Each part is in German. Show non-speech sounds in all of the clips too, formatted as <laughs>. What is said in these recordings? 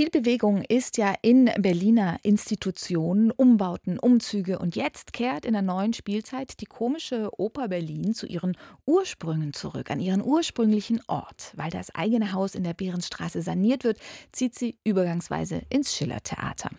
Viel Bewegung ist ja in Berliner Institutionen, Umbauten, Umzüge und jetzt kehrt in der neuen Spielzeit die komische Oper Berlin zu ihren Ursprüngen zurück, an ihren ursprünglichen Ort. Weil das eigene Haus in der Behrenstraße saniert wird, zieht sie übergangsweise ins Schillertheater.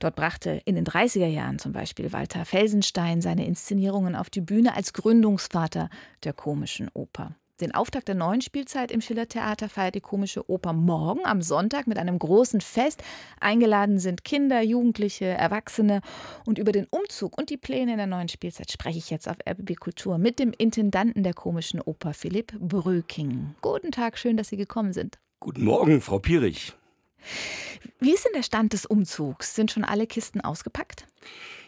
Dort brachte in den 30er Jahren zum Beispiel Walter Felsenstein seine Inszenierungen auf die Bühne als Gründungsvater der komischen Oper. Den Auftakt der neuen Spielzeit im Schillertheater feiert die Komische Oper morgen am Sonntag mit einem großen Fest. Eingeladen sind Kinder, Jugendliche, Erwachsene. Und über den Umzug und die Pläne in der neuen Spielzeit spreche ich jetzt auf RBB Kultur mit dem Intendanten der Komischen Oper, Philipp Bröking. Guten Tag, schön, dass Sie gekommen sind. Guten Morgen, Frau Pierich. Wie ist denn der Stand des Umzugs? Sind schon alle Kisten ausgepackt?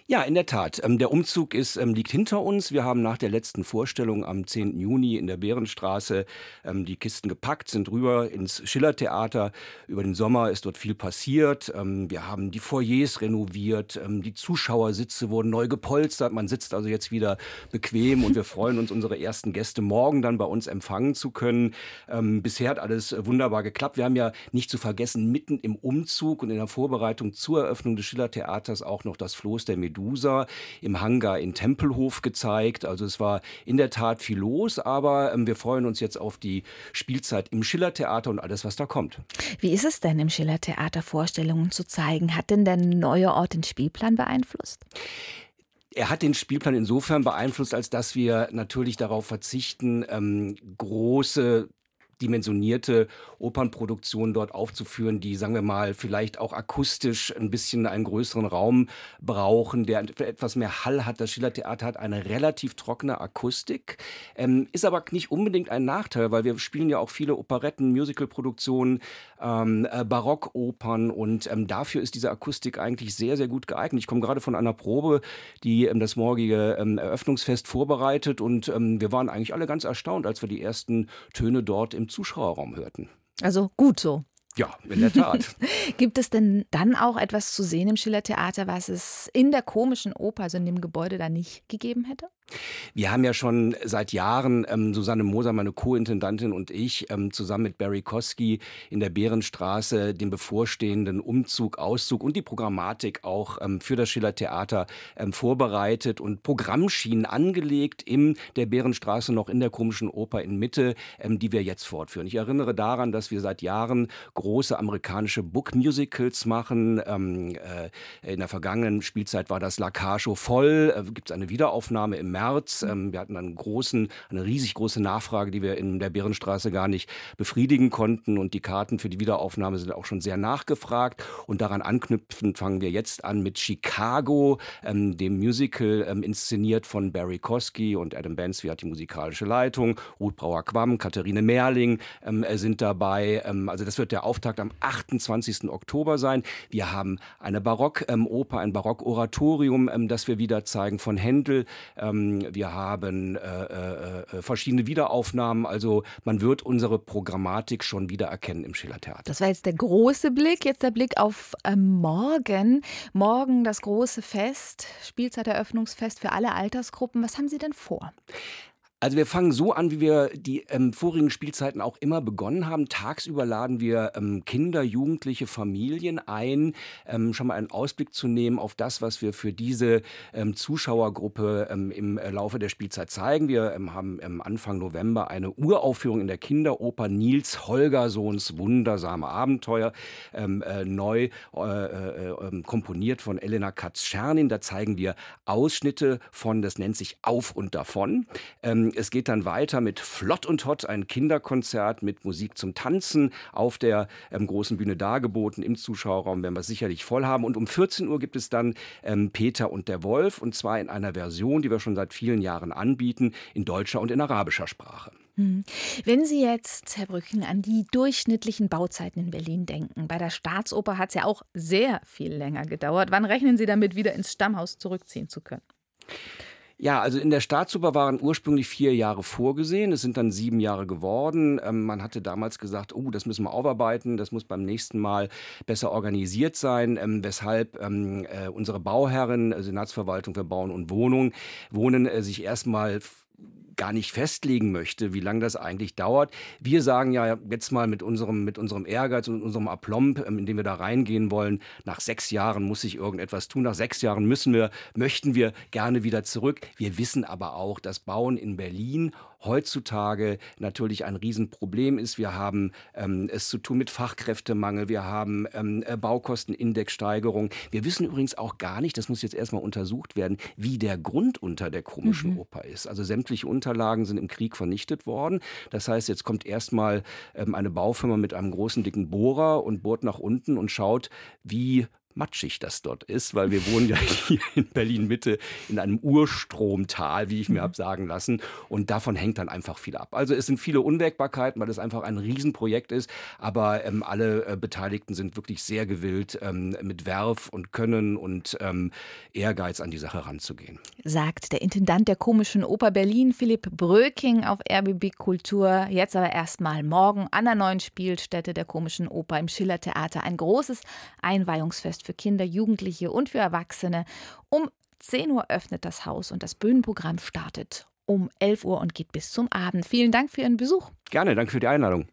Ja, in der Tat. Ähm, der Umzug ist, ähm, liegt hinter uns. Wir haben nach der letzten Vorstellung am 10. Juni in der Bärenstraße ähm, die Kisten gepackt, sind rüber ins Schillertheater. Über den Sommer ist dort viel passiert. Wir haben die Foyers renoviert, die Zuschauersitze wurden neu gepolstert. Man sitzt also jetzt wieder bequem und wir <laughs> freuen uns, unsere ersten Gäste morgen dann bei uns empfangen zu können. Bisher hat alles wunderbar geklappt. Wir haben ja nicht zu vergessen, mitten im Umzug und in der Vorbereitung zur Eröffnung des Schillertheaters auch noch das Floß der Medusa Medusa im Hangar in Tempelhof gezeigt. Also es war in der Tat viel los, aber ähm, wir freuen uns jetzt auf die Spielzeit im Schillertheater und alles, was da kommt. Wie ist es denn im Schillertheater Vorstellungen zu zeigen? Hat denn der neue Ort den Spielplan beeinflusst? Er hat den Spielplan insofern beeinflusst, als dass wir natürlich darauf verzichten, ähm, große dimensionierte Opernproduktion dort aufzuführen, die, sagen wir mal, vielleicht auch akustisch ein bisschen einen größeren Raum brauchen, der etwas mehr Hall hat. Das Schillertheater hat eine relativ trockene Akustik, ähm, ist aber nicht unbedingt ein Nachteil, weil wir spielen ja auch viele Operetten, Musicalproduktionen, ähm, äh, Barockopern und ähm, dafür ist diese Akustik eigentlich sehr, sehr gut geeignet. Ich komme gerade von einer Probe, die ähm, das morgige ähm, Eröffnungsfest vorbereitet und ähm, wir waren eigentlich alle ganz erstaunt, als wir die ersten Töne dort im Zuschauerraum hörten. Also gut so. Ja, in der Tat. <laughs> Gibt es denn dann auch etwas zu sehen im Schillertheater, was es in der komischen Oper, also in dem Gebäude, da nicht gegeben hätte? Wir haben ja schon seit Jahren, ähm, Susanne Moser, meine Co-Intendantin und ich, ähm, zusammen mit Barry Koski in der Bärenstraße den bevorstehenden Umzug, Auszug und die Programmatik auch ähm, für das Schiller Theater ähm, vorbereitet und Programmschienen angelegt in der Bärenstraße noch in der komischen Oper in Mitte, ähm, die wir jetzt fortführen. Ich erinnere daran, dass wir seit Jahren große amerikanische Book-Musicals machen. Ähm, äh, in der vergangenen Spielzeit war das La Cacho voll. Äh, Gibt es eine Wiederaufnahme im März. Ähm, wir hatten einen großen, eine riesig große Nachfrage, die wir in der Bärenstraße gar nicht befriedigen konnten. Und die Karten für die Wiederaufnahme sind auch schon sehr nachgefragt. Und daran anknüpfend fangen wir jetzt an mit Chicago, ähm, dem Musical ähm, inszeniert von Barry Kosky und Adam Bensby hat die musikalische Leitung. Ruth Brauer-Quamm, Katharine Merling ähm, sind dabei. Ähm, also das wird der Auftakt am 28. Oktober sein. Wir haben eine Barockoper, ähm, ein Barockoratorium, das wir wieder zeigen von Händel. Ähm, wir haben äh, äh, äh, verschiedene Wiederaufnahmen. Also man wird unsere Programmatik schon wieder erkennen im Schillertheater. Das war jetzt der große Blick. Jetzt der Blick auf äh, morgen. Morgen das große Fest, Spielzeiteröffnungsfest für alle Altersgruppen. Was haben Sie denn vor? Also wir fangen so an, wie wir die ähm, vorigen Spielzeiten auch immer begonnen haben. Tagsüber laden wir ähm, Kinder, Jugendliche, Familien ein, ähm, schon mal einen Ausblick zu nehmen auf das, was wir für diese ähm, Zuschauergruppe ähm, im äh, Laufe der Spielzeit zeigen. Wir ähm, haben Anfang November eine Uraufführung in der Kinderoper Nils Holgersohns Wundersame Abenteuer, äh, neu äh, äh, komponiert von Elena Katz-Schernin. Da zeigen wir Ausschnitte von, das nennt sich Auf und Davon. Ähm, es geht dann weiter mit Flott und Hot, ein Kinderkonzert mit Musik zum Tanzen auf der ähm, großen Bühne dargeboten. Im Zuschauerraum werden wir es sicherlich voll haben. Und um 14 Uhr gibt es dann ähm, Peter und der Wolf und zwar in einer Version, die wir schon seit vielen Jahren anbieten, in deutscher und in arabischer Sprache. Hm. Wenn Sie jetzt, Herr Brücken, an die durchschnittlichen Bauzeiten in Berlin denken, bei der Staatsoper hat es ja auch sehr viel länger gedauert. Wann rechnen Sie damit, wieder ins Stammhaus zurückziehen zu können? Ja, also in der Staatsoper waren ursprünglich vier Jahre vorgesehen. Es sind dann sieben Jahre geworden. Ähm, man hatte damals gesagt, oh, das müssen wir aufarbeiten, das muss beim nächsten Mal besser organisiert sein, ähm, weshalb ähm, äh, unsere Bauherren, äh, Senatsverwaltung für Bauen und Wohnung, Wohnen äh, sich erstmal gar nicht festlegen möchte, wie lange das eigentlich dauert. Wir sagen ja jetzt mal mit unserem, mit unserem Ehrgeiz und unserem Aplomb, ähm, in dem wir da reingehen wollen, nach sechs Jahren muss sich irgendetwas tun. Nach sechs Jahren müssen wir, möchten wir gerne wieder zurück. Wir wissen aber auch, dass Bauen in Berlin heutzutage natürlich ein Riesenproblem ist. Wir haben ähm, es zu tun mit Fachkräftemangel, wir haben ähm, äh, Baukostenindexsteigerung. Wir wissen übrigens auch gar nicht, das muss jetzt erstmal untersucht werden, wie der Grund unter der komischen mhm. Oper ist. Also sämtliche Unterlagen sind im Krieg vernichtet worden. Das heißt, jetzt kommt erstmal ähm, eine Baufirma mit einem großen dicken Bohrer und bohrt nach unten und schaut, wie matschig das dort ist, weil wir wohnen ja <laughs> hier in Berlin Mitte in einem Urstromtal, wie ich mir mhm. habe sagen lassen. Und davon hängt dann einfach viel ab. Also es sind viele Unwägbarkeiten, weil es einfach ein Riesenprojekt ist. Aber ähm, alle äh, Beteiligten sind wirklich sehr gewillt, ähm, mit Werf und Können und ähm, Ehrgeiz an die Sache ranzugehen. Sagt der Intendant der Komischen Oper Berlin, Philipp Bröking auf RBB Kultur. Jetzt aber erstmal morgen an der neuen Spielstätte der Komischen Oper im Schillertheater ein großes Einweihungsfest für Kinder, Jugendliche und für Erwachsene. Um 10 Uhr öffnet das Haus und das Bühnenprogramm startet um 11 Uhr und geht bis zum Abend. Vielen Dank für Ihren Besuch. Gerne, danke für die Einladung.